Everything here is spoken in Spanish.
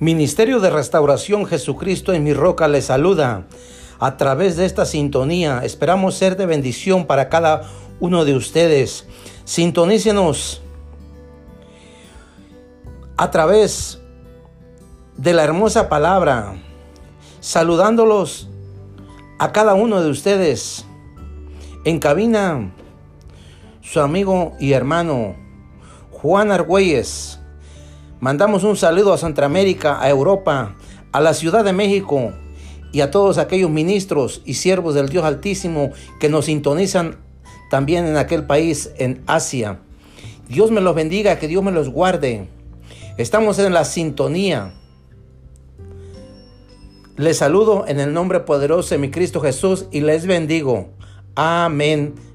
Ministerio de Restauración Jesucristo en mi roca le saluda. A través de esta sintonía esperamos ser de bendición para cada uno de ustedes. Sintonícenos a través de la hermosa palabra, saludándolos a cada uno de ustedes. En cabina, su amigo y hermano Juan Argüelles Mandamos un saludo a Centroamérica, a Europa, a la Ciudad de México y a todos aquellos ministros y siervos del Dios Altísimo que nos sintonizan también en aquel país, en Asia. Dios me los bendiga, que Dios me los guarde. Estamos en la sintonía. Les saludo en el nombre poderoso de mi Cristo Jesús y les bendigo. Amén